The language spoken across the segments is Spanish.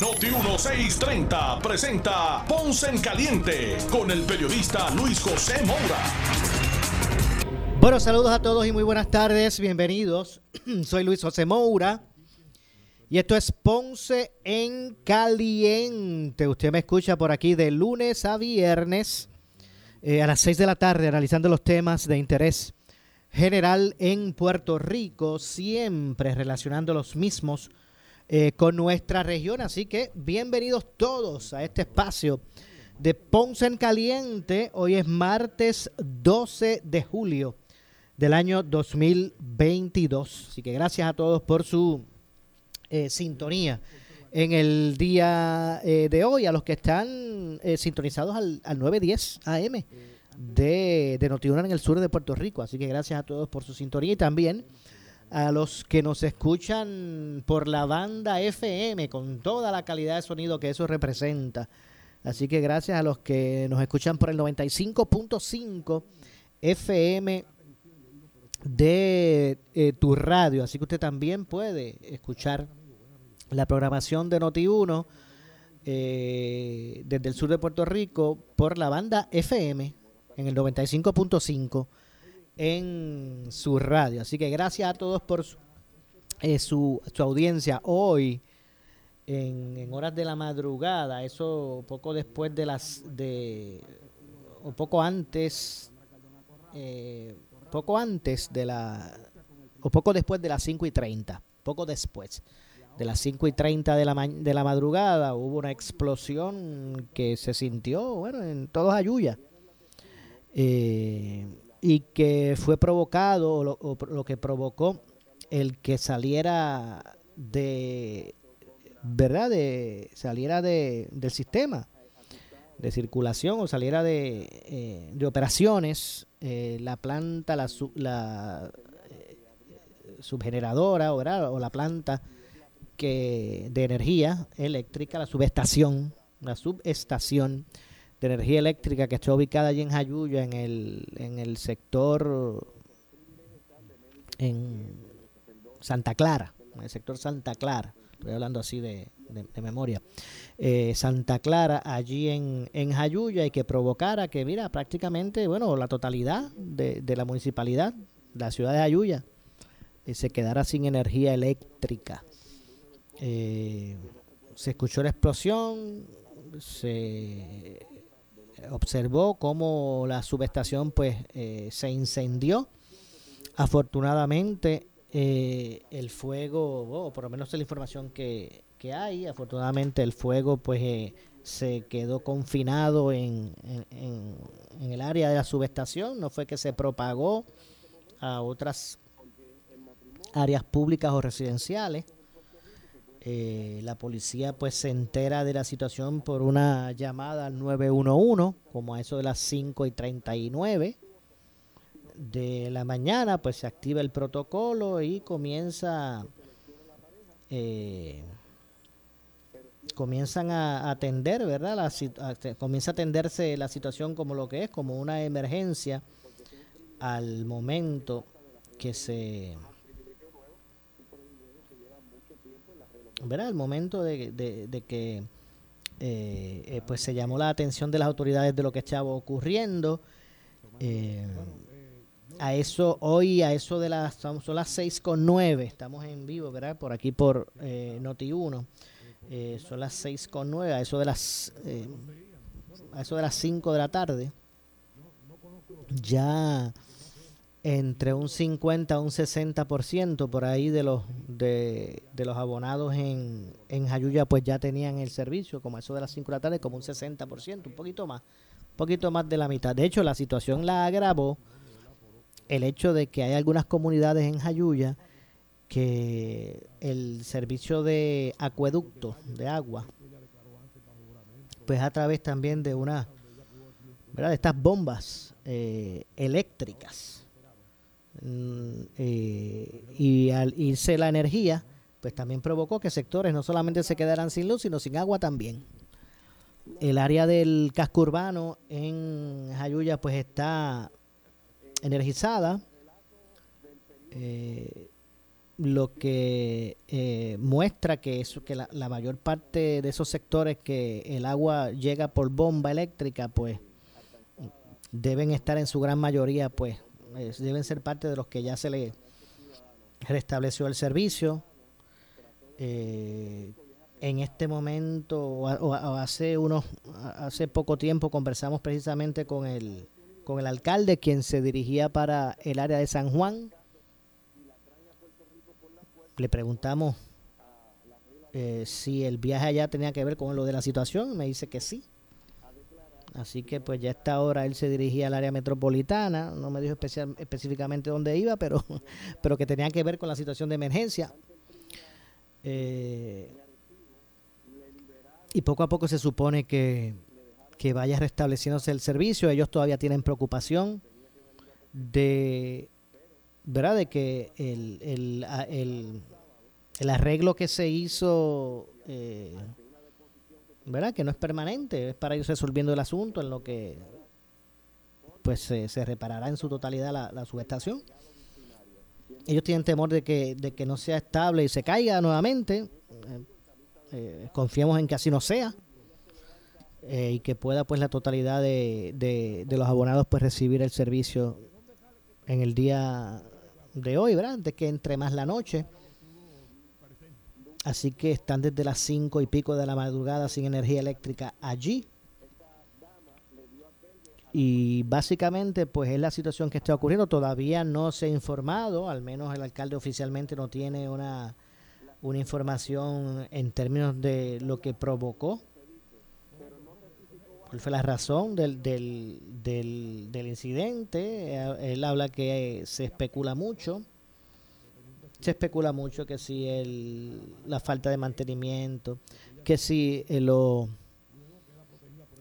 Noti 1630 presenta Ponce en Caliente con el periodista Luis José Moura. Bueno, saludos a todos y muy buenas tardes, bienvenidos. Soy Luis José Moura y esto es Ponce en Caliente. Usted me escucha por aquí de lunes a viernes eh, a las 6 de la tarde analizando los temas de interés general en Puerto Rico, siempre relacionando los mismos eh, con nuestra región. Así que bienvenidos todos a este espacio de Ponce en Caliente. Hoy es martes 12 de julio del año 2022. Así que gracias a todos por su eh, sintonía en el día eh, de hoy, a los que están sintonizados al, al 910 AM de, de Notiuno en el sur de Puerto Rico. Así que gracias a todos por su sintonía y también a los que nos escuchan por la banda FM con toda la calidad de sonido que eso representa. Así que gracias a los que nos escuchan por el 95.5 FM de eh, tu radio. Así que usted también puede escuchar la programación de Noti1 eh, desde el sur de Puerto Rico por la banda FM en el 95.5 en su radio. Así que gracias a todos por su, eh, su, audiencia hoy. En, horas de la madrugada, eso poco después de las de o poco antes eh, poco antes de la o poco después de las 5 y 30 poco después de las 5 y 30 de la, de la madrugada hubo una explosión que se sintió bueno en todos Ayuya eh, y que fue provocado o lo, que provocó el que saliera de verdad de saliera de, del sistema de circulación o saliera de, eh, de operaciones eh, la planta la, la eh, subgeneradora o la planta que de energía eléctrica la subestación la subestación de energía eléctrica que está ubicada allí en Jayuya, en el, en el sector, en Santa Clara, en el sector Santa Clara, estoy hablando así de, memoria, eh, Santa Clara, allí en, en Jayuya, y que provocara que, mira, prácticamente, bueno, la totalidad de, la municipalidad, la ciudad de Jayuya, eh, se quedara sin energía eléctrica. Eh, se escuchó la explosión, se observó cómo la subestación pues eh, se incendió. Afortunadamente eh, el fuego, o por lo menos la información que, hay, afortunadamente el fuego pues eh, se quedó confinado en, en, en, el área de la subestación, no fue que se propagó a otras áreas públicas o residenciales. Eh, la policía pues se entera de la situación por una llamada al 911, como a eso de las 5 y 39 de la mañana, pues se activa el protocolo y comienza eh, comienzan a atender, ¿verdad? La, comienza a atenderse la situación como lo que es, como una emergencia al momento que se ¿verdad? El momento de, de, que eh, eh, pues se llamó la atención de las autoridades de lo que estaba ocurriendo. Eh, a eso, hoy, a eso de las, son las seis con nueve, estamos en vivo, ¿verdad? Por aquí por Noti1. son las seis con nueve, a eso de las, a eso de las cinco de la tarde. Ya entre un 50 a un 60% por ahí de los de, los abonados en, en Jayuya pues ya tenían el servicio, como eso de las 5 de la tarde, como un 60%, un poquito más, un poquito más de la mitad. De hecho, la situación la agravó el hecho de que hay algunas comunidades en Jayuya que el servicio de acueducto de agua pues a través también de una ¿verdad? de estas bombas eh, eléctricas. Mm, eh, y al irse la energía, pues también provocó que sectores no solamente se quedaran sin luz, sino sin agua también. El área del casco urbano en Jayuya pues está energizada, eh, lo que eh, muestra que, eso, que la, la, mayor parte de esos sectores que el agua llega por bomba eléctrica pues deben estar en su gran mayoría pues deben ser parte de los que ya se le restableció el servicio. Eh, en este momento o, hace unos hace poco tiempo conversamos precisamente con el con el alcalde quien se dirigía para el área de San Juan. Le preguntamos eh, si el viaje allá tenía que ver con lo de la situación. Me dice que sí así que pues ya a esta hora él se dirigía al área metropolitana no me dijo especial, específicamente dónde iba pero pero que tenía que ver con la situación de emergencia eh, y poco a poco se supone que, que vaya restableciéndose el servicio. Ellos todavía tienen preocupación de, ¿verdad? de que el, el, el, el arreglo que se hizo, eh, ¿verdad? que no es permanente, es para ir resolviendo el asunto en lo que pues se, reparará en su totalidad la, la subestación ellos tienen temor de que, de que no sea estable y se caiga nuevamente. Eh, eh, confiemos en que así no sea eh, y que pueda pues la totalidad de, de, los abonados pues recibir el servicio en el día de hoy, ¿verdad? Antes que entre más la noche. Así que están desde las cinco y pico de la madrugada sin energía eléctrica allí. Y básicamente pues es la situación que está ocurriendo. Todavía no se ha informado al menos el alcalde oficialmente no tiene una una información en términos de lo que provocó. Cuál fue la razón del, del, del, del incidente. Él habla que se especula mucho se especula mucho que si el, la falta de mantenimiento que si lo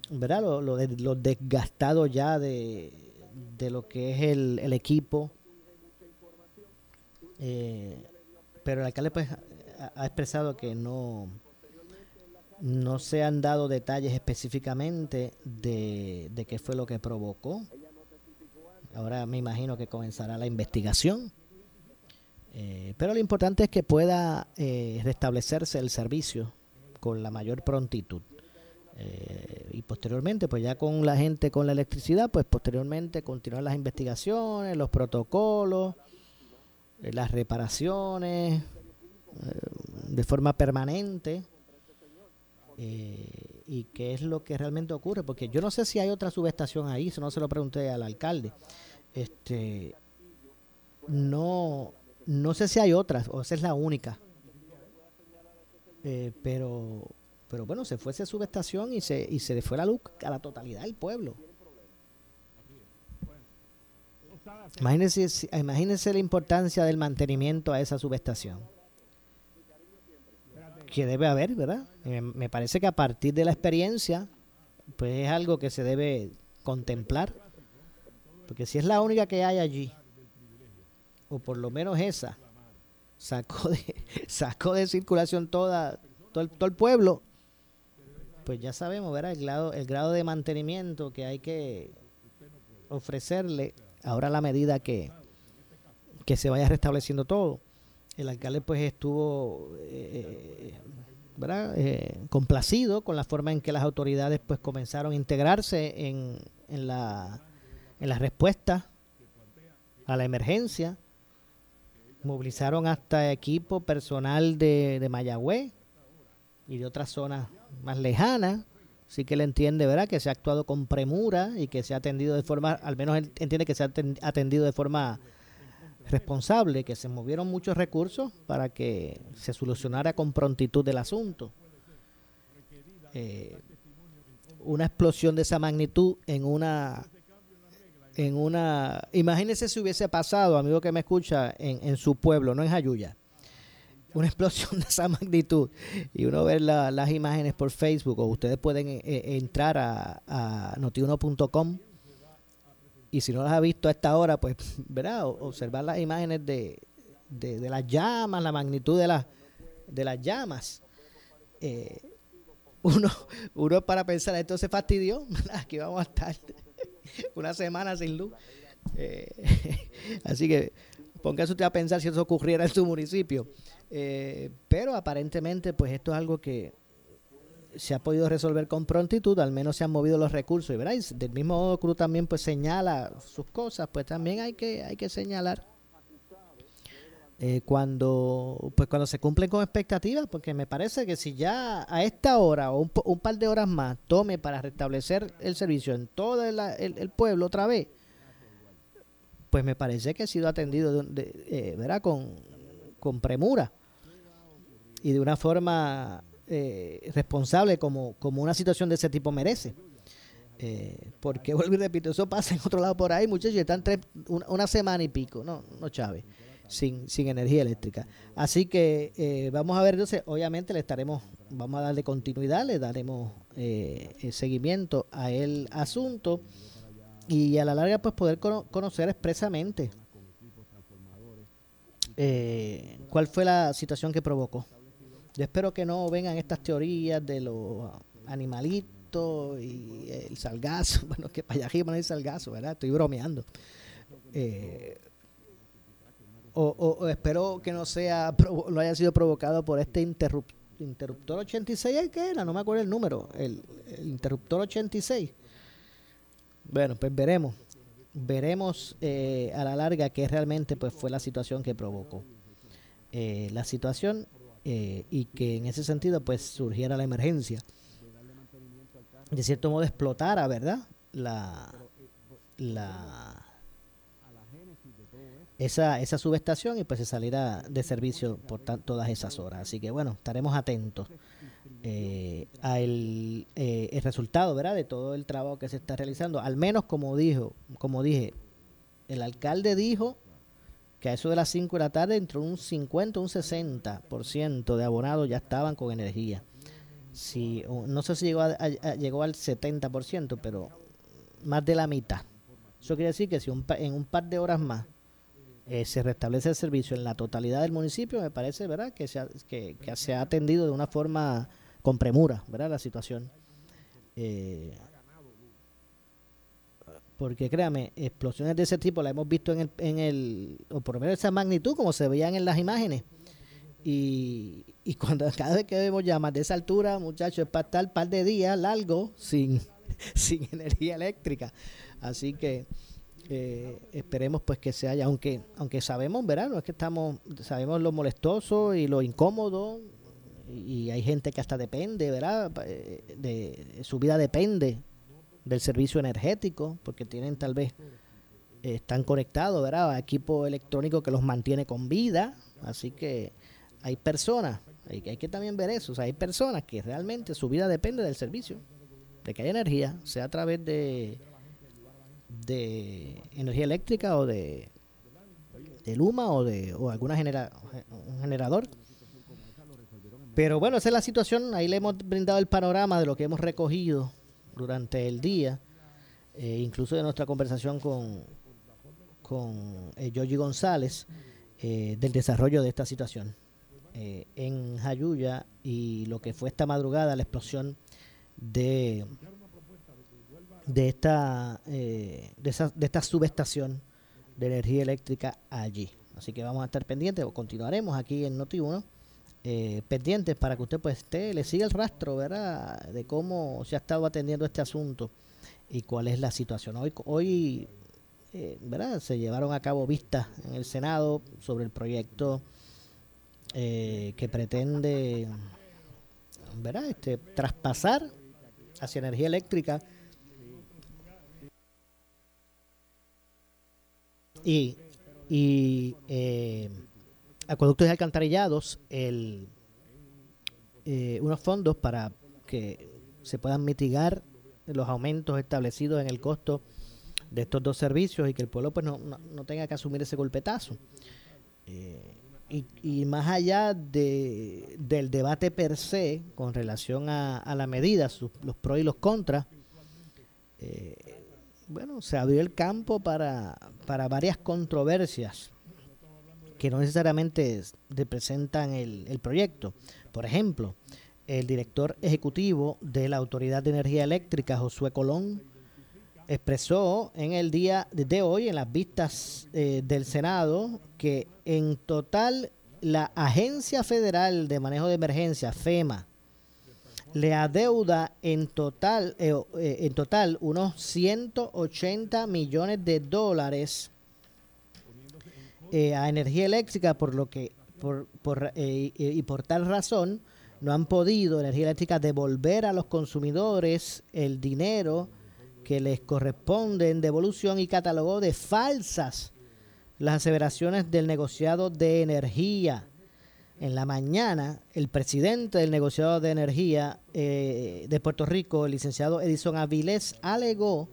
¿verdad? Lo, lo, desgastado ya de, de, lo que es el, el equipo. Eh, pero el alcalde pues ha, expresado que no no se han dado detalles específicamente de, de qué fue lo que provocó. Ahora me imagino que comenzará la investigación. Eh, pero lo importante es que pueda eh, restablecerse el servicio con la mayor prontitud. Eh, y posteriormente, pues ya con la gente con la electricidad, pues posteriormente continuar las investigaciones, los protocolos, eh, las reparaciones eh, de forma permanente. y qué es lo que realmente ocurre, porque yo no sé si hay otra subestación ahí, eso no se lo pregunté al alcalde. Este, no, no sé si hay otras, o esa es la única. pero pero bueno, se fue esa subestación y se, y se le fue la luz a la totalidad del pueblo. Imagínense, imagínense la importancia del mantenimiento a esa subestación. Que debe haber, ¿verdad? Me, parece que a partir de la experiencia, pues es algo que se debe contemplar. Porque si es la única que hay allí, o por lo menos esa, sacó de, sacó de circulación toda, todo el pueblo, pues ya sabemos, ¿verdad? El grado, el grado de mantenimiento que hay que ofrecerle ahora a la medida que, que se vaya restableciendo todo. El alcalde pues estuvo eh, ¿verdad? Eh, complacido con la forma en que las autoridades pues comenzaron a integrarse en, en, la, en la respuesta a la emergencia. Movilizaron hasta equipo personal de, de Mayagüez y de otras zonas más lejana, sí que él entiende, ¿verdad?, que se ha actuado con premura y que se ha atendido de forma, al menos él entiende que se ha atendido de forma responsable, que se movieron muchos recursos para que se solucionara con prontitud el asunto. Eh, una explosión de esa magnitud en una en una imagínese si hubiese pasado amigo que me escucha en, en su pueblo no en Jayuya una explosión de esa magnitud y uno ver las imágenes por Facebook o ustedes pueden eh, eh, entrar a, a notiuno.com y si no las ha visto a esta hora, pues, ¿verdad? Observar las imágenes de, de, las llamas, la magnitud de, las de las llamas. Eh, uno, uno para pensar, esto se fastidió, aquí vamos a estar una semana sin luz. Eh, así que póngase usted a pensar si eso ocurriera en su municipio. Eh, pero aparentemente, pues esto es algo que se ha podido resolver con prontitud, al menos se han movido los recursos. Y, ¿verdad? del mismo modo Cruz también pues señala sus cosas, pues también hay que, hay que señalar eh, cuando pues cuando se cumplen con expectativas, porque me parece que si ya a esta hora o un, par de horas más tome para restablecer el servicio en todo el, pueblo otra vez, pues me parece que ha sido atendido de, eh, ¿verdad? Con, con premura y de una forma eh, responsable como, como una situación de ese tipo merece. Eh, porque vuelvo y repito, eso pasa en otro lado por ahí, muchachos, están tres, una, semana y pico, no, no Chávez, sin, sin energía eléctrica. Así que eh, vamos a ver, entonces, obviamente le estaremos, vamos a darle continuidad, le daremos eh, seguimiento a el asunto y a la larga pues poder conocer expresamente cuál fue la situación que provocó. Yo espero que no vengan estas teorías de los animalitos y el salgazo. Bueno, que para allá arriba no hay salgazo, ¿verdad? Estoy bromeando. Eh, o, espero que no sea no haya sido provocado por este interruptor 86, ¿qué era? No me acuerdo el número. El, interruptor 86. Bueno, pues veremos. Veremos eh, a la larga qué realmente pues fue la situación que provocó. Eh, la situación eh, y que en ese sentido pues surgiera la emergencia. De cierto modo explotara, ¿verdad? La, la esa, esa subestación y pues se saliera de servicio por todas esas horas. Así que bueno, estaremos atentos eh, al eh, el resultado, ¿verdad? De todo el trabajo que se está realizando. Al menos como dijo, como dije, el alcalde dijo que a eso de las 5 de la tarde entre un 50 un 60% de abonados ya estaban con energía. Si, no sé si llegó, llegó al 70%, pero más de la mitad. Eso quiere decir que si en un par de horas más eh, se restablece el servicio en la totalidad del municipio, me parece verdad que se ha, que, se ha atendido de una forma con premura ¿verdad? la situación. Eh, porque créame, explosiones de ese tipo las hemos visto en el, en el o por lo menos esa magnitud como se veían en las imágenes. Y, y cuando cada vez que vemos llamas de esa altura, muchachos, es para estar un par de días largo sin, sin energía eléctrica. Así que eh, esperemos pues que se haya, aunque, aunque sabemos, ¿verdad? No es que estamos, sabemos lo molestoso y lo incómodo, y hay gente que hasta depende, ¿verdad? Eh, de, su vida depende del servicio energético, porque tienen tal vez, eh, están conectados, ¿verdad? A equipo electrónico que los mantiene con vida, así que hay personas, hay, hay que también ver eso, o sea, hay personas que realmente su vida depende del servicio, de que haya energía, sea a través de, de energía eléctrica o de, de Luma o de o alguna genera, un generador. Pero bueno, esa es la situación, ahí le hemos brindado el panorama de lo que hemos recogido durante el día, eh, incluso de nuestra conversación con, con eh, González, eh, del desarrollo de esta situación eh, en Jayuya y lo que fue esta madrugada, la explosión de, de, esta, de, esa, de esta subestación de energía eléctrica allí. Así que vamos a estar pendientes continuaremos aquí en Noti1 eh, pendientes para que usted pues esté, le siga el rastro, ¿verdad? De cómo se ha estado atendiendo este asunto y cuál es la situación. Hoy, hoy eh, ¿verdad? Se llevaron a cabo vistas en el Senado sobre el proyecto eh, que pretende, ¿verdad? Este, traspasar hacia energía eléctrica y, y eh, acueductos y alcantarillados el, eh, unos fondos para que se puedan mitigar los aumentos establecidos en el costo de estos dos servicios y que el pueblo pues no, no, tenga que asumir ese golpetazo. Eh, y, y, más allá de, del debate per se con relación a, a la medida, los pros y los contras, eh, bueno, se abrió el campo para, para varias controversias que no necesariamente representan el, el proyecto. Por ejemplo, el director ejecutivo de la Autoridad de Energía Eléctrica, Josué Colón, expresó en el día de hoy, en las vistas eh, del Senado, que en total la Agencia Federal de Manejo de Emergencia, FEMA, le adeuda en total, eh, eh, en total unos 180 millones de dólares a energía eléctrica, por lo que por, por y por tal razón no han podido energía eléctrica devolver a los consumidores el dinero que les corresponde en devolución y catalogó de falsas las aseveraciones del negociado de energía. En la mañana, el presidente del negociado de energía eh, de Puerto Rico, el licenciado Edison Avilés, alegó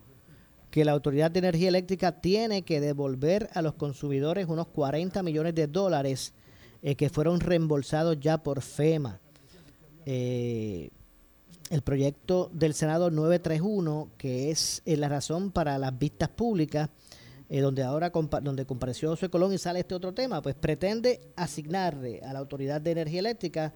que la Autoridad de Energía Eléctrica tiene que devolver a los consumidores unos 40 millones de dólares eh, que fueron reembolsados ya por FEMA. Eh, el proyecto del Senado 931, que es la razón para las vistas públicas, eh, donde ahora donde compareció José Colón y sale este otro tema, pues pretende asignarle a la Autoridad de Energía Eléctrica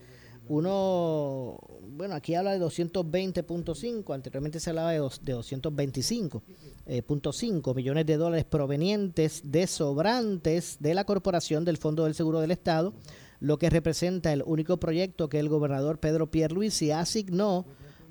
uno, bueno, aquí habla de 220.5, anteriormente se hablaba de, de 225.5 eh, millones de dólares provenientes de sobrantes de la Corporación del Fondo del Seguro del Estado, lo que representa el único proyecto que el gobernador Pedro Pierluisi asignó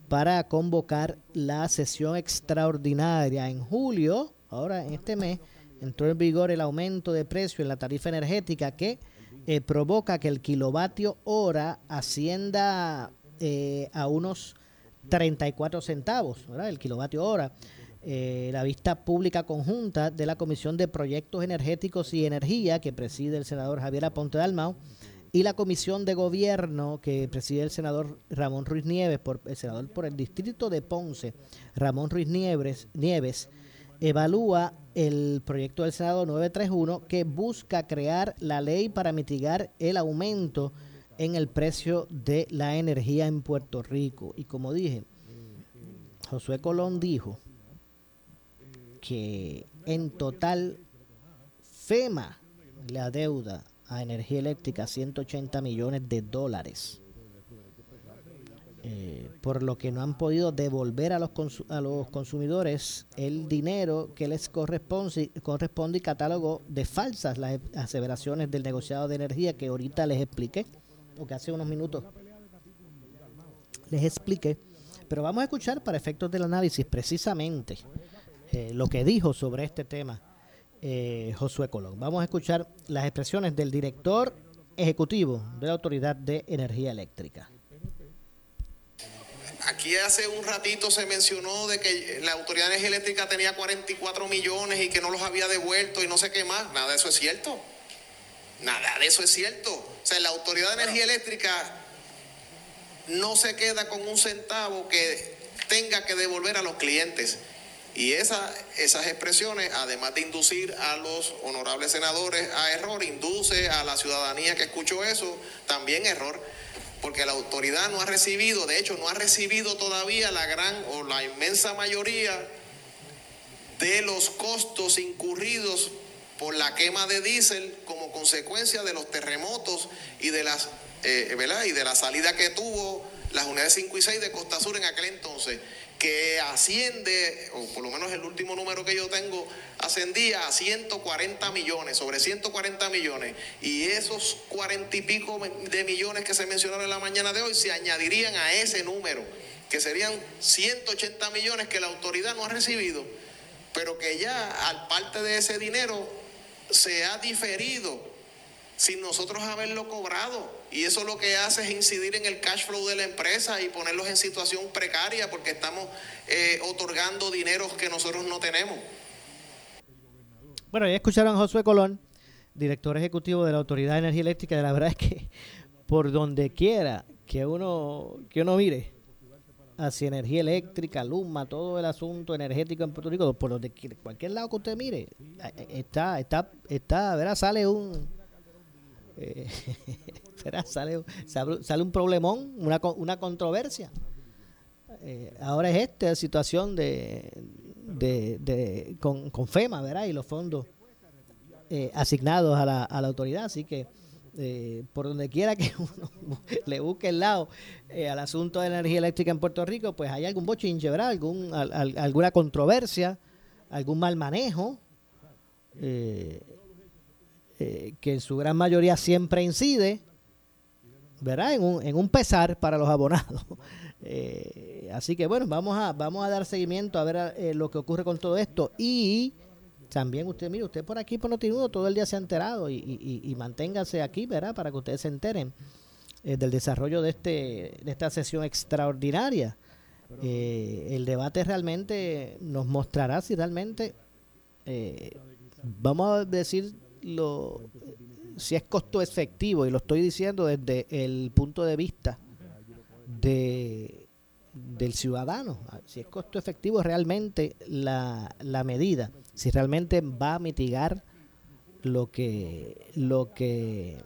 para convocar la sesión extraordinaria. En julio, ahora en este mes, entró en vigor el aumento de precio en la tarifa energética que eh, provoca que el kilovatio hora ascienda eh, a unos 34 centavos, ¿verdad? el kilovatio hora. Eh, la vista pública conjunta de la Comisión de Proyectos Energéticos y Energía que preside el senador Javier Aponte Dalmau y la comisión de gobierno que preside el senador Ramón Ruiz Nieves, por, el senador por el distrito de Ponce, Ramón Ruiz Nieves, Nieves evalúa el proyecto del Senado 931 que busca crear la ley para mitigar el aumento en el precio de la energía en Puerto Rico. Y como dije, Josué Colón dijo que en total FEMA la deuda a energía eléctrica 180 millones de dólares. Eh, por lo que no han podido devolver a los, a los consumidores el dinero que les corresponde, corresponde y catálogo de falsas las aseveraciones del negociado de energía que ahorita les expliqué, o que hace unos minutos les expliqué. Pero vamos a escuchar para efectos del análisis precisamente eh, lo que dijo sobre este tema eh, Josué Colón. Vamos a escuchar las expresiones del director ejecutivo de la Autoridad de Energía Eléctrica. Aquí hace un ratito se mencionó de que la Autoridad de Energía Eléctrica tenía 44 millones y que no los había devuelto y no sé qué más. Nada de eso es cierto. Nada de eso es cierto. O sea, la Autoridad de Energía Eléctrica no se queda con un centavo que tenga que devolver a los clientes. Y esa, esas expresiones, además de inducir a los honorables senadores a error, induce a la ciudadanía que escuchó eso también error, porque la autoridad no ha recibido, de hecho no ha recibido todavía la gran o la inmensa mayoría de los costos incurridos por la quema de diésel como consecuencia de los terremotos y de las eh, y de la salida que tuvo las unidades 5 y 6 de Costa Sur en aquel entonces que asciende, o por lo menos el último número que yo tengo, ascendía a 140 millones, sobre 140 millones. Y esos 40 y pico de millones que se mencionaron en la mañana de hoy se añadirían a ese número, que serían 180 millones que la autoridad no ha recibido, pero que ya al parte de ese dinero se ha diferido sin nosotros haberlo cobrado. Y eso lo que hace es incidir en el cash flow de la empresa y ponerlos en situación precaria porque estamos eh, otorgando dineros que nosotros no tenemos. Bueno, ya escucharon a Josué Colón, director ejecutivo de la Autoridad de Energía Eléctrica. De la verdad es que por donde quiera que uno, que uno mire hacia energía eléctrica, Luma, todo el asunto energético en Puerto Rico, por donde cualquier lado que usted mire, eh, está, está, está, ¿verdad? Sale un eh, sale, sale, un problemón, una, una controversia. Eh, ahora es esta situación de, de, con, con, FEMA, ¿verdad? Y los fondos eh, asignados a la, a la autoridad. Así que eh, por donde quiera que uno le busque el lado al asunto de la energía eléctrica en Puerto Rico, pues hay algún bochinche, ¿verdad? Algún, alguna controversia, algún mal manejo, que en su gran mayoría siempre incide, ¿verdad? En un, en un pesar para los abonados. así que bueno, vamos a, vamos a dar seguimiento a ver lo que ocurre con todo esto y también usted, mire, usted por aquí por Notinudo todo el día se ha enterado y, y, y, manténgase aquí, ¿verdad? Para que ustedes se enteren eh, del desarrollo de, este, de esta sesión extraordinaria. Eh, el debate realmente nos mostrará si realmente, eh, vamos a decir, lo, si es costo efectivo, y lo estoy diciendo desde el punto de vista de del ciudadano, si es costo efectivo realmente la, la medida si realmente va a mitigar lo que, lo que,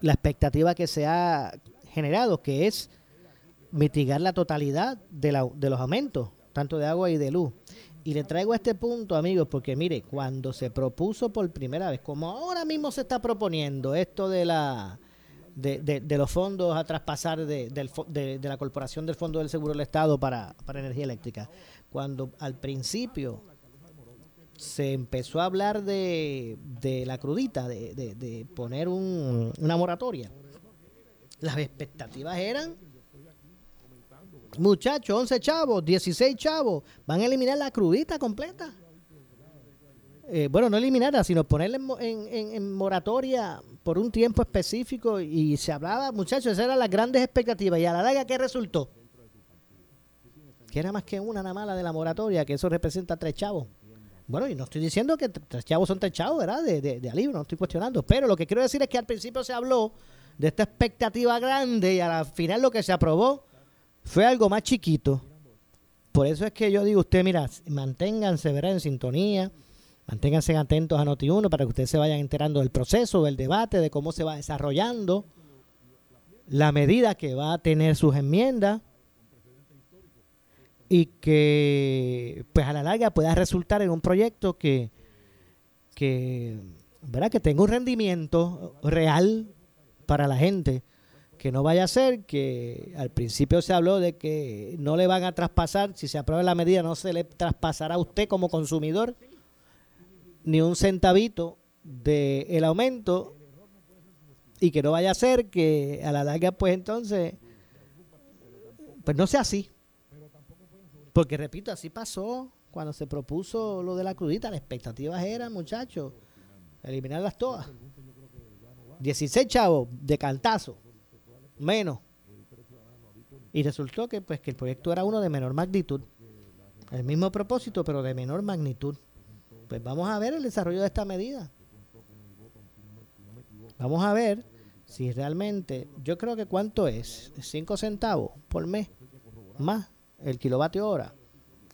la expectativa que se ha generado, que es mitigar la totalidad de, la, de los aumentos, tanto de agua y de luz. Y le traigo este punto, amigos, porque mire, cuando se propuso por primera vez, como ahora mismo se está proponiendo esto de la de, de, los fondos a traspasar de, de, de, la Corporación del Fondo del Seguro del Estado para, para energía eléctrica, cuando al principio se empezó a hablar de, de la crudita, de, de, poner un, una moratoria. Las expectativas eran, muchachos, 11 chavos, 16 chavos, van a eliminar la crudita completa. Eh, bueno, no eliminarla, sino ponerla en, en, en, moratoria por un tiempo específico y se hablaba, muchachos, esas eran las grandes expectativas. Y a la larga, ¿qué resultó? Que era más que una nada mala de la moratoria, que eso representa tres chavos. Bueno, y no estoy diciendo que tres chavos son tres chavos, ¿verdad? De, de, no estoy cuestionando. Pero lo que quiero decir es que al principio se habló de esta expectativa grande y al final lo que se aprobó fue algo más chiquito. Por eso es que yo digo, usted, mira, manténganse, ¿verdad? En sintonía, manténganse atentos a Noti1 para que ustedes se vayan enterando del proceso, del debate, de cómo se va desarrollando la medida que va a tener sus enmiendas y que pues a la larga pueda resultar en un proyecto que, que, ¿verdad? que tenga un rendimiento real para la gente, que no vaya a ser que al principio se habló de que no le van a traspasar, si se aprueba la medida no se le traspasará a usted como consumidor ni un centavito del el aumento y que no vaya a ser que a la larga pues entonces pues no sea así porque repito, así pasó cuando se propuso lo de la crudita. Las expectativas eran, muchachos, eliminarlas todas. 16 chavos de cantazo, menos. Y resultó que pues que el proyecto era uno de menor magnitud. El mismo propósito, pero de menor magnitud. Pues vamos a ver el desarrollo de esta medida. Vamos a ver si realmente, yo creo que cuánto es, 5 centavos por mes, más el kilovatio hora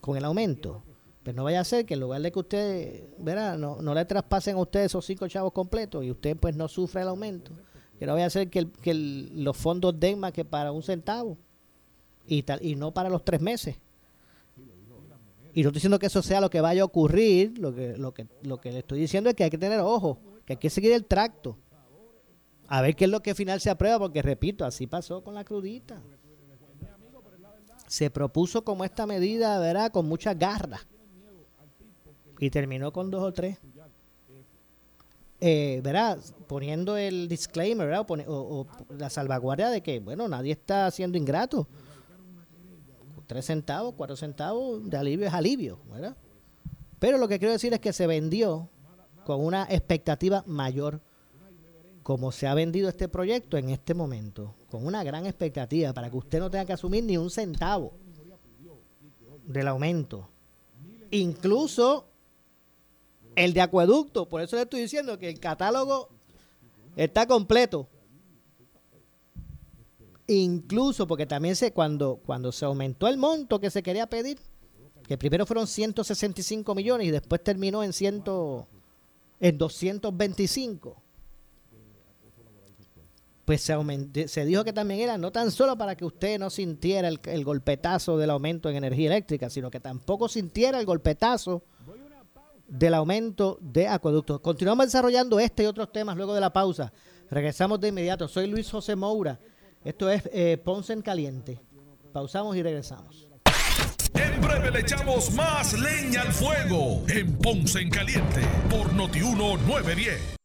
con el aumento. Pero no vaya a ser que en lugar de que usted, verá, no, no le traspasen a usted esos cinco chavos completos y usted pues no sufra el aumento. Que no vaya a ser que, los fondos den más que para un centavo y, tal, y no para los tres meses. Y no estoy diciendo que eso sea lo que vaya a ocurrir, lo que, lo que, lo que le estoy diciendo es que hay que tener ojo, que hay que seguir el tracto. A ver qué es lo que al final se aprueba, porque repito, así pasó con la crudita se propuso como esta medida, ¿verdad? Con muchas garras. Y terminó con dos o tres. Eh, ¿verdad? Poniendo el disclaimer, ¿verdad? O, la salvaguardia de que, bueno, nadie está siendo ingrato. Tres centavos, cuatro centavos de alivio es alivio, ¿verdad? Pero lo que quiero decir es que se vendió con una expectativa mayor como se ha vendido este proyecto en este momento, con una gran expectativa para que usted no tenga que asumir ni un centavo del aumento. Incluso el de acueducto, por eso le estoy diciendo que el catálogo está completo. Incluso porque también se cuando cuando se aumentó el monto que se quería pedir, que primero fueron 165 millones y después terminó en ciento en 225 pues se, se dijo que también era no tan solo para que usted no sintiera el, golpetazo del aumento en energía eléctrica, sino que tampoco sintiera el golpetazo del aumento de acueductos. Continuamos desarrollando este y otros temas luego de la pausa. Regresamos de inmediato. Soy Luis José Moura. Esto es eh, Ponce en Caliente. Pausamos y regresamos. En breve le echamos más leña al fuego en Ponce en Caliente por Notiuno 910.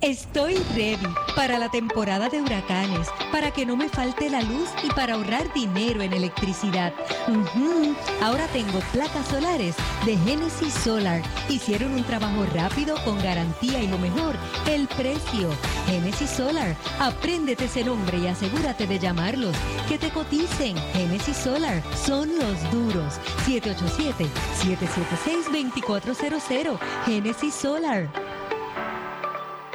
Estoy ready para la temporada de huracanes, para que no me falte la luz y para ahorrar dinero en electricidad. Ahora tengo placas solares de Genesis Solar. Hicieron un trabajo rápido con garantía y lo mejor, el precio. Genesis Solar. Apréndete ese nombre y asegúrate de llamarlos. Que te coticen. Genesis Solar. Son los duros. 787-776-2400. Genesis Solar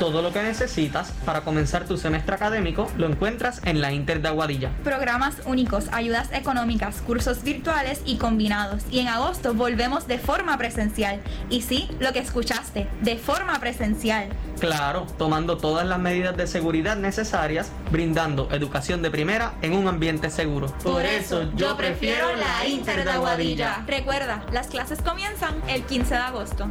Todo lo que necesitas para comenzar tu semestre académico lo encuentras en la Inter de Aguadilla. Programas únicos, ayudas económicas, cursos virtuales y combinados. Y en agosto volvemos de forma presencial. Y sí, lo que escuchaste, de forma presencial. Claro, tomando todas las medidas de seguridad necesarias, brindando educación de primera en un ambiente seguro. Por eso yo prefiero la Inter de Aguadilla. Recuerda, las clases comienzan el 15 de agosto.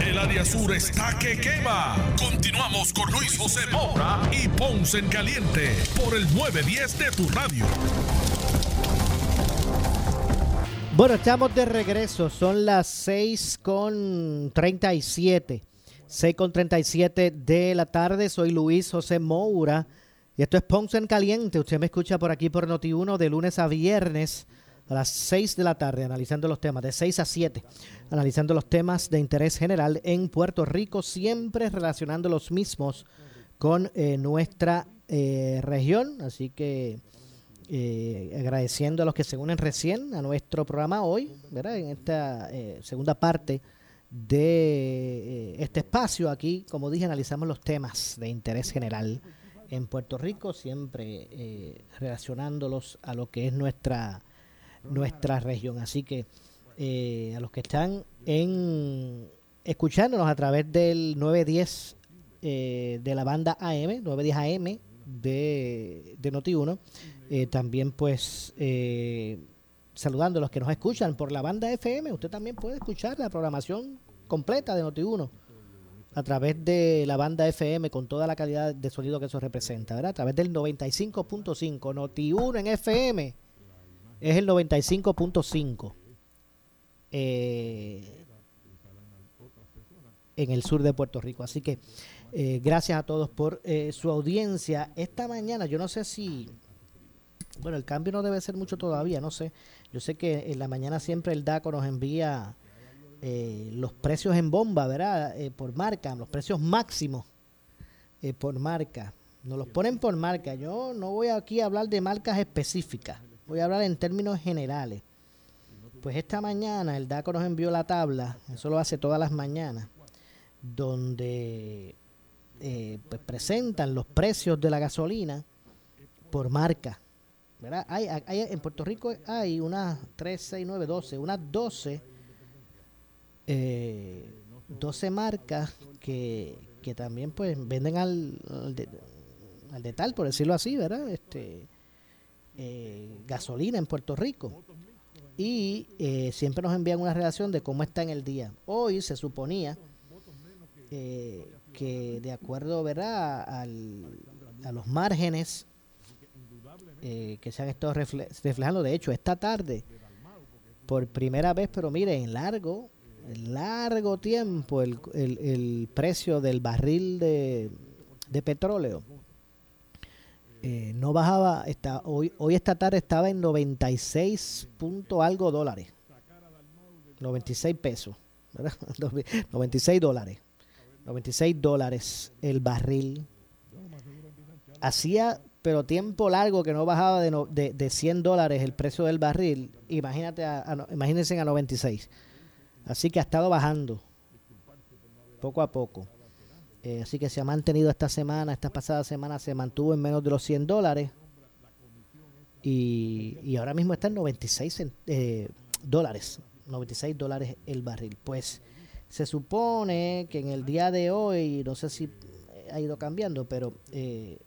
El área sur está que quema. Continuamos con Luis José Moura y Ponce en Caliente por el 910 de tu radio. Bueno, estamos de regreso. Son las 6 con 37. 6 con 37 de la tarde. Soy Luis José Moura. Y esto es Ponce en Caliente. Usted me escucha por aquí por Noti1 de lunes a viernes a las 6 de la tarde, analizando los temas, de 6 a 7, analizando los temas de interés general en Puerto Rico, siempre relacionando los mismos con eh, nuestra eh, región. Así que eh, agradeciendo a los que se unen recién a nuestro programa hoy, ¿verdad? En esta eh, segunda parte de eh, este espacio aquí, como dije, analizamos los temas de interés general en Puerto Rico, siempre eh, relacionándolos a lo que es nuestra nuestra región. Así que eh, a los que están en escuchándonos a través del 910 eh, de la banda AM, 910 AM de, de Noti1, eh, también pues eh, saludando a los que nos escuchan por la banda FM, usted también puede escuchar la programación completa de Noti1 a través de la banda FM con toda la calidad de sonido que eso representa, ¿verdad? A través del 95.5, Noti1 en FM es el 95.5 eh, en el sur de Puerto Rico. Así que eh, gracias a todos por eh, su audiencia. Esta mañana, yo no sé si, bueno, el cambio no debe ser mucho todavía, no sé. Yo sé que en la mañana siempre el DACO nos envía eh, los precios en bomba, ¿verdad? Por marca, los precios máximos por marca. Nos los ponen por marca. Yo no voy aquí a hablar de marcas específicas. Voy a hablar en términos generales. Pues esta mañana el DACO nos envió la tabla, eso lo hace todas las mañanas, donde eh, pues presentan los precios de la gasolina por marca. ¿verdad? Hay, hay- en Puerto Rico hay unas 3, 6, 9, 12, unas 12, eh, 12 marcas que, que también pues venden al, al, de, al de tal, por decirlo así, ¿verdad? Este, eh, gasolina en Puerto Rico y eh, siempre nos envían una relación de cómo está en el día. Hoy se suponía eh, que de acuerdo ¿verdad? Al, a los márgenes eh, que se han estado refle- reflejando, de hecho, esta tarde, por primera vez, pero mire, en largo, en largo tiempo, el, el- el precio del barril de, de petróleo eh, no bajaba, está, hoy, hoy esta tarde estaba en 96 punto algo dólares. 96 pesos, ¿verdad? 96 dólares. 96 dólares el barril. Hacía, pero tiempo largo que no bajaba de, no- de, de 100 dólares el precio del barril. Imagínate a, a imagínense a 96. Así que ha estado bajando poco a poco. Eh, así que se ha mantenido esta semana, esta pasada semana se mantuvo en menos de los 100 dólares. Y, y ahora mismo está en 96 cent- eh, dólares. 96 dólares el barril. Pues se supone que en el día de hoy, no sé si ha ido cambiando, pero eh,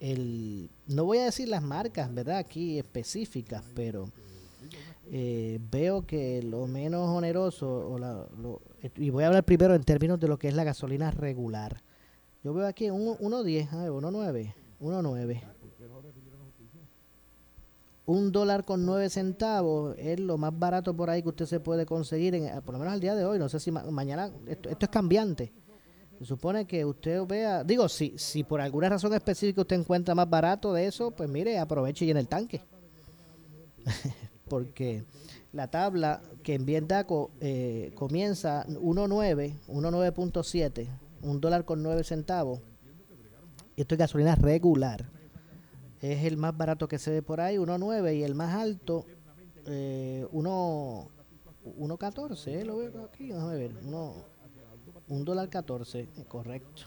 el, no voy a decir las marcas, ¿verdad? Aquí específicas, pero eh, veo que lo menos oneroso, o la- y voy a hablar primero en términos de lo que es la gasolina regular. Yo veo aquí un 1.10, a ver, 1.9, 1.9. Un dólar con nueve centavos es lo más barato por ahí que usted se puede conseguir, en, por lo menos al día de hoy. No sé si ma- mañana, esto, esto es cambiante. Se supone que usted vea, digo, si, si por alguna razón específica usted encuentra más barato de eso, pues mire, aproveche y en el tanque. Porque la tabla que envía DACO eh, comienza 1.9, 1.9.7, un dólar con 9 centavos. Y esto es gasolina regular. Es el más barato que se ve por ahí, 1.9, y el más alto, eh, 1 1.14, ¿eh? lo veo aquí, déjame ver, uno, un dólar 14, eh, correcto.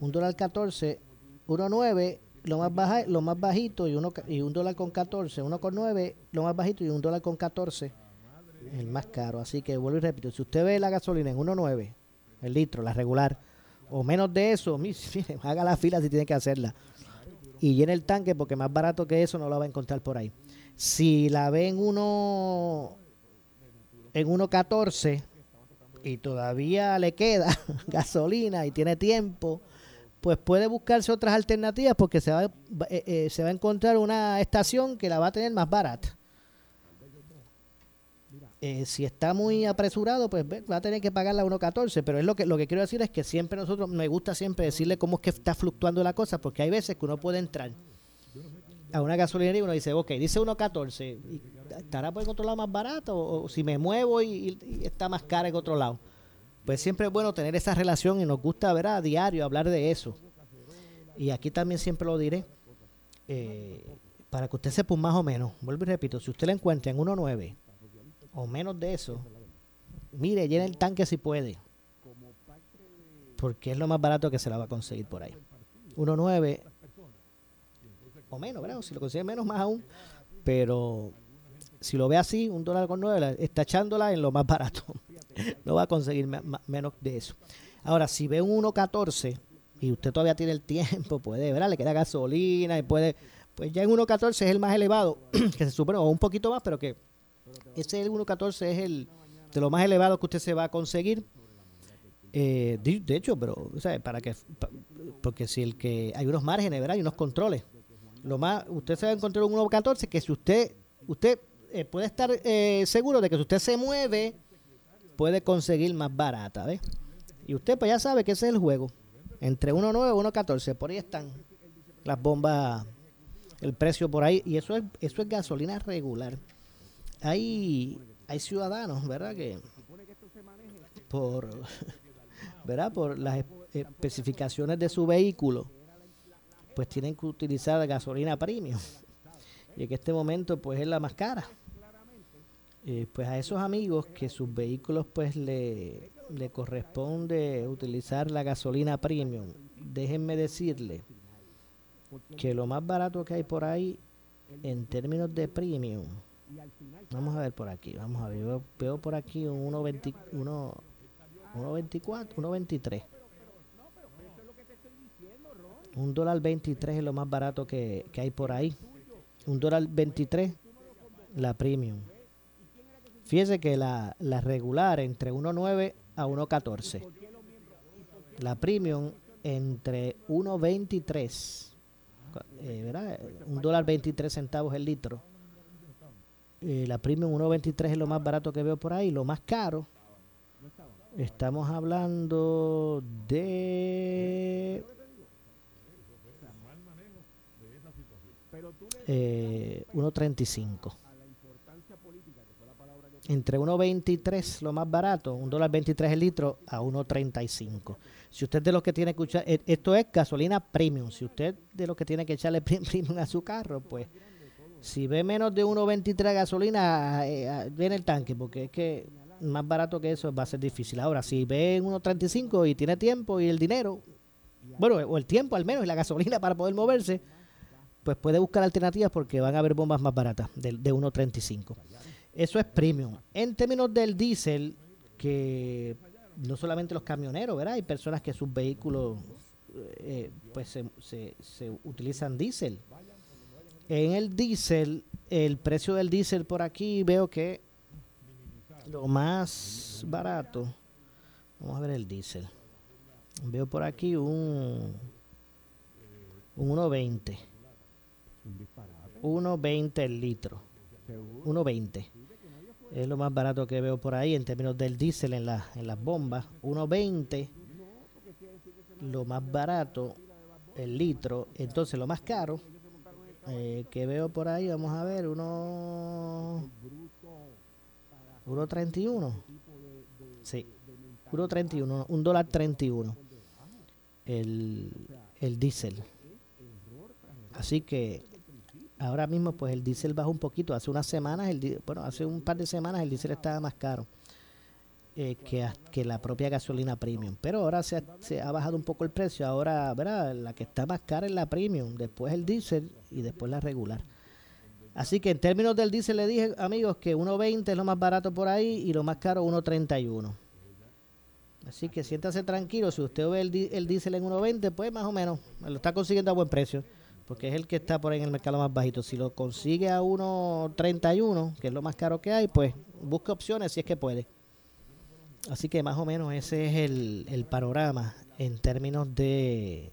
Un dólar 14, 1.9, lo más baja, lo más bajito y uno y un dólar con 14, uno con 9, lo más bajito y un dólar con 14, el más caro. Así que vuelvo y repito, si usted ve la gasolina en 1.9, el litro, la regular, o menos de eso, mire, haga la fila si tiene que hacerla. Y llene el tanque porque más barato que eso no la va a encontrar por ahí. Si la ve en uno en 1.14 y todavía le queda gasolina y tiene tiempo, pues puede buscarse otras alternativas porque se va, eh, eh, se va a encontrar una estación que la va a tener más barata. Eh, si está muy apresurado, pues va a tener que pagar la 1.14, pero es lo que lo que quiero decir es que siempre nosotros me gusta siempre decirle cómo es que está fluctuando la cosa, porque hay veces que uno puede entrar a una gasolinería y uno dice, ok, dice 1.14, ¿y ¿estará por el otro lado más barato? O, si me muevo y, está más cara en otro lado. Pues siempre es bueno tener esa relación y nos gusta ver a diario hablar de eso. Y aquí también siempre lo diré, eh, para que usted sepa más o menos, vuelvo y repito, si usted la encuentra en 1.9 o menos de eso, mire, llene el tanque si puede. Porque es lo más barato que se la va a conseguir por ahí. 1.9 o menos, ¿verdad? Si lo consigue menos, más aún. Pero si lo ve así, un dólar con nueve, la- está echándola en lo más barato. No va a conseguir menos de eso. Ahora, si ve un 1.14 y usted todavía tiene el tiempo, puede, ¿verdad? Le queda gasolina y puede, pues ya en 1.14 es el más elevado, que se supone, o un poquito más, pero que ese el 1.14 es el de lo más elevado que usted se va a conseguir. Eh, de, de hecho, pero, para que, porque si el que, hay unos márgenes, ¿verdad? Hay unos controles. Lo más, usted se va a encontrar un 1.14 que si usted, usted eh, puede estar eh, seguro de que si usted se mueve, puede conseguir más barata, ¿ves? Y usted pues ya sabe que ese es el juego. Entre 1.9 y 1.14, por ahí están las bombas, el precio por ahí, y eso es, eso es gasolina regular. Hay, hay ciudadanos, ¿verdad? Que por, ¿verdad? Por las espe- especificaciones de su vehículo, pues tienen que utilizar gasolina premium. Y en este momento, pues es la más cara. Eh, pues a esos amigos que sus vehículos, pues le, le corresponde utilizar la gasolina premium, déjenme decirle que lo más barato que hay por ahí en términos de premium, vamos a ver por aquí, vamos a ver, veo, veo por aquí un 1.20 uno- 1.24, 1.23. Un dólar 23 es lo más barato que, que hay por ahí. Un dólar 23 la premium. Fíjese que la, la regular entre 1.9 a 1.14. La premium entre 1.23. eh, ¿verdad? Un dólar 23 centavos el litro. Eh, la premium 1.23 es lo más barato que veo por ahí. Lo más caro. Estamos hablando de eh, 1.35. Entre 1.23 lo más barato, un dólar 23 el litro, a 1.35. Si usted de los que tiene que echar, eh, esto es gasolina premium. Si usted de los que tiene que echarle premium a su carro, pues si ve menos de 1.23 gasolina, eh, ah, viene el tanque, porque es que más barato que eso va a ser difícil. Ahora, si ve 1.35 y tiene tiempo y el dinero, bueno, o el tiempo al menos y la gasolina para poder moverse, pues puede buscar alternativas porque van a haber bombas más baratas de, de 1.35. Eso es premium. En términos del diésel, que no solamente los camioneros, ¿verdad? Hay personas que sus vehículos eh, pues se, se- utilizan diésel. En el diésel, el precio del diésel por aquí veo que lo más barato, vamos a ver el diésel. Veo por aquí un, un 1.20. 1.20 el litro. 1.20. Es lo más barato que veo por ahí en términos del diésel en, la- en las bombas. 1.20. Lo más barato, el litro. Entonces lo más caro eh, que veo por ahí, vamos a ver, uno... 1.31. Sí. 1.31, un dólar 31. El, el diésel. Así que ahora mismo pues el diésel bajó un poquito. Hace unas semanas, el, bueno, hace un par de semanas el diésel estaba más caro eh, que, la propia gasolina premium. Pero ahora se ha, bajado un poco el precio. Ahora, ¿verdad? La que está más cara es la premium, después el diésel y después la regular. Así que en términos del diésel le dije, amigos, que 1.20 es lo más barato por ahí y lo más caro 1.31. Así que siéntase tranquilo, si usted ve el, el diésel en 1.20, pues más o menos, lo está consiguiendo a buen precio, porque es el que está por ahí en el mercado más bajito. Si lo consigue a 1.31, que es lo más caro que hay, pues busque opciones si es que puede. Así que más o menos ese es el, el panorama en términos de,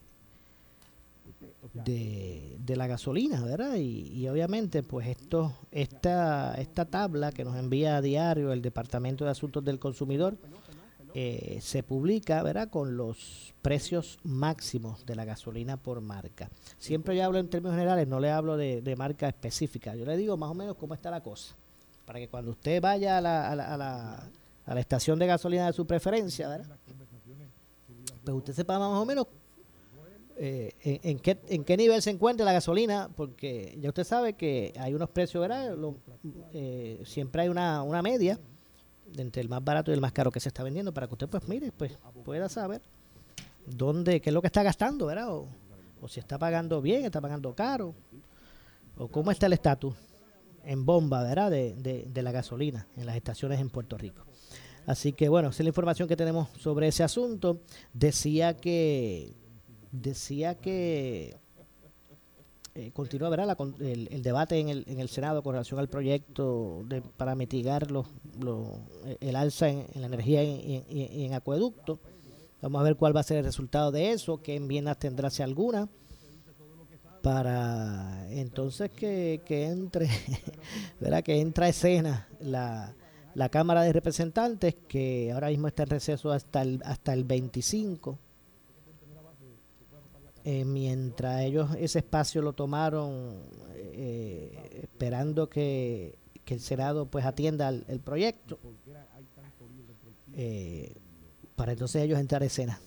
de, de la gasolina, ¿verdad? Y, y obviamente, pues esto, esta, esta tabla que nos envía a diario el Departamento de Asuntos del Consumidor eh, se publica, ¿verdad? Con los precios máximos de la gasolina por marca. Siempre yo hablo en términos generales, no le hablo de, de marca específica. Yo le digo más o menos cómo está la cosa. Para que cuando usted vaya a la, a la, a la, a la estación de gasolina de su preferencia, ¿verdad? Pues usted sepa más o menos eh, en, en qué, en qué nivel se encuentra la gasolina, porque ya usted sabe que hay unos precios, ¿verdad? Eh, siempre hay una, una media entre el más barato y el más caro que se está vendiendo para que usted pues mire, pues pueda saber dónde, qué es lo que está gastando, ¿verdad? O, o si está pagando bien, está pagando caro, o cómo está el estatus en bomba, ¿verdad? De, de, de la gasolina en las estaciones en Puerto Rico. Así que bueno, esa es la información que tenemos sobre ese asunto. Decía que decía que eh, continúa ¿verdad? La el, el debate en el, en el Senado con relación al proyecto de, para mitigar los, los- el alza en, la energía y en, en acueducto. Vamos a ver cuál va a ser el resultado de eso, qué enmiendas tendrá si alguna, para entonces que, que entre, que entra a escena la, la Cámara de Representantes, que ahora mismo está en receso hasta el, hasta el 25. Eh, mientras ellos ese espacio lo tomaron eh, esperando que, que el Senado pues atienda el, el proyecto eh, para entonces ellos entrar a escena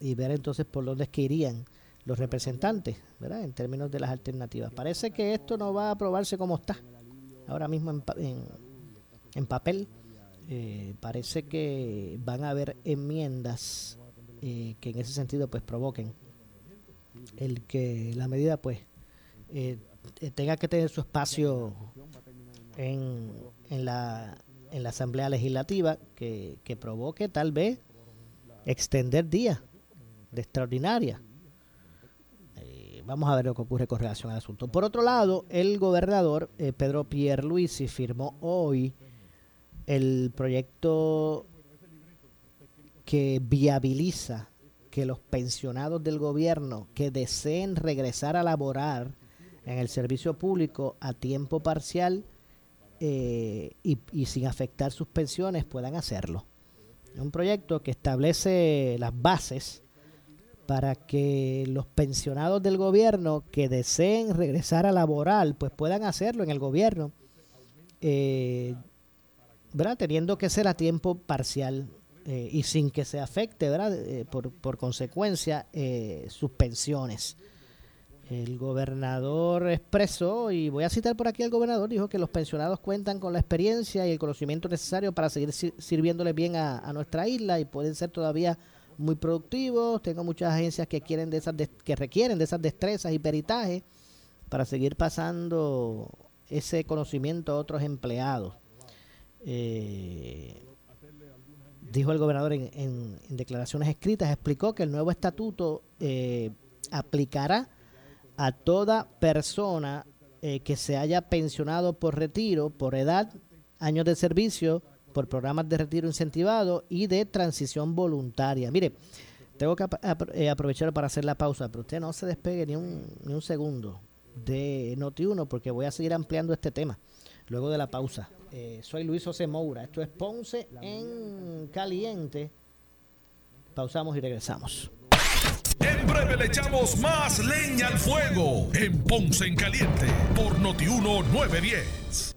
y ver entonces por dónde es que irían los representantes, ¿verdad? En términos de las alternativas. Parece que esto no va a aprobarse como está. Ahora mismo en, en, en papel eh, parece que van a haber enmiendas eh, que en ese sentido pues provoquen el que la medida pues eh, eh, tenga que tener su espacio en, en la en la asamblea legislativa que, que provoque tal vez extender días de extraordinaria. Eh, vamos a ver lo que ocurre con relación al asunto. Por otro lado el gobernador eh, Pedro Pierluisi firmó hoy el proyecto que viabiliza que los pensionados del gobierno que deseen regresar a laborar en el servicio público a tiempo parcial eh, y, sin afectar sus pensiones puedan hacerlo. Un proyecto que establece las bases para que los pensionados del gobierno que deseen regresar a laborar pues puedan hacerlo en el gobierno eh, teniendo que ser a tiempo parcial eh, y sin que se afecte ¿verdad? Eh, por, por consecuencia eh, sus pensiones. El gobernador expresó, y voy a citar por aquí al gobernador, dijo que los pensionados cuentan con la experiencia y el conocimiento necesario para seguir sir- sirviéndole bien a, nuestra isla y pueden ser todavía muy productivos. Tengo muchas agencias que quieren de esas que requieren de esas destrezas y peritajes para seguir pasando ese conocimiento a otros empleados. Eh, dijo el gobernador en, declaraciones escritas, explicó que el nuevo estatuto eh, aplicará a toda persona eh, que se haya pensionado por retiro, por edad, años de servicio, por programas de retiro incentivado y de transición voluntaria. Mire, tengo que eh, aprovechar para hacer la pausa, pero usted no se despegue ni un, ni un segundo de Noti1 porque voy a seguir ampliando este tema luego de la pausa. Eh, soy Luis José Moura, esto es Ponce en Caliente. Pausamos y regresamos. En breve le echamos más leña al fuego en Ponce en Caliente por Notiuno 910.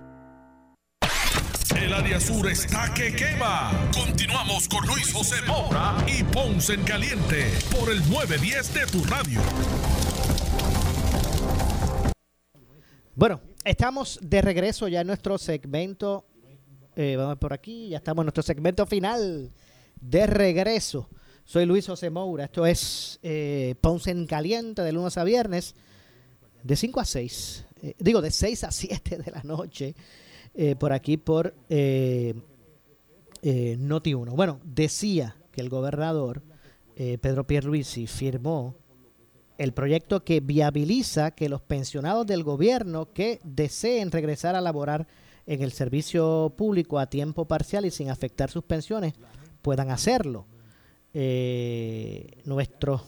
El área sur está que quema. Continuamos con Luis José Moura y Ponce en Caliente por el 910 de tu radio. Bueno, estamos de regreso ya en nuestro segmento. eh, vamos por aquí, ya estamos en nuestro segmento final de regreso. Soy Luis José Moura. Esto es eh, Ponce en Caliente de lunes a viernes, de 5 a 6. eh, digo, de 6 a 7 de la noche, eh, por aquí por eh, eh, Noti 1. Bueno, decía que el gobernador eh, Pedro Pierluisi firmó el proyecto que viabiliza que los pensionados del gobierno que deseen regresar a laborar en el servicio público a tiempo parcial y sin afectar sus pensiones puedan hacerlo. Eh, nuestro,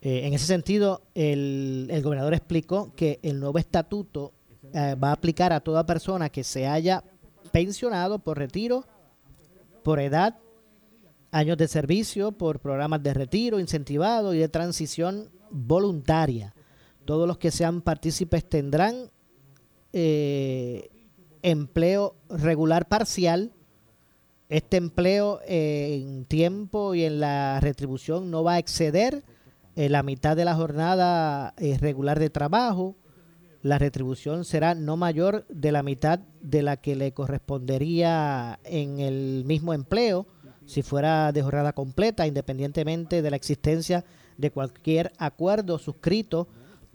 eh, en ese sentido, el gobernador explicó que el nuevo estatuto eh, va a aplicar a toda persona que se haya pensionado por retiro, por edad, años de servicio, por programas de retiro incentivado y de transición voluntaria. Todos los que sean partícipes tendrán eh, empleo regular parcial. Este empleo en tiempo y en la retribución no va a exceder eh, la mitad de la jornada regular de trabajo. La retribución será no mayor de la mitad de la que le correspondería en el mismo empleo si fuera de jornada completa, independientemente de la existencia de cualquier acuerdo suscrito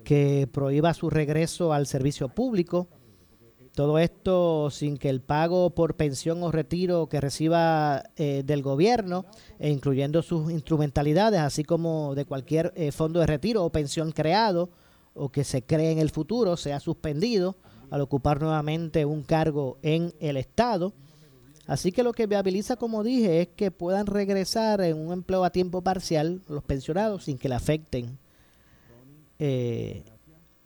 que prohíba su regreso al servicio público. Todo esto sin que el pago por pensión o retiro que reciba eh, del gobierno, e incluyendo sus instrumentalidades, así como de cualquier eh, fondo de retiro o pensión creado o que se cree en el futuro, sea suspendido al ocupar nuevamente un cargo en el Estado. Así que lo que viabiliza, como dije, es que puedan regresar en un empleo a tiempo parcial los pensionados sin que le afecten eh,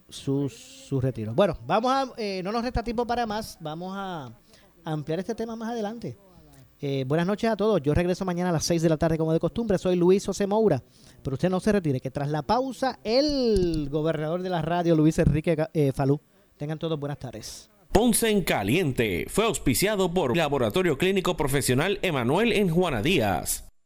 sus, sus retiros. Bueno, vamos a, eh, no nos resta tiempo para más, vamos a ampliar este tema más adelante. Eh, buenas noches a todos, yo regreso mañana a las 6 de la tarde como de costumbre, soy Luis José Moura, pero usted no se retire, que tras la pausa el gobernador de la radio, Luis Enrique eh, Falú, tengan todos buenas tardes. Ponce en Caliente fue auspiciado por Laboratorio Clínico Profesional Emanuel en Juana Díaz.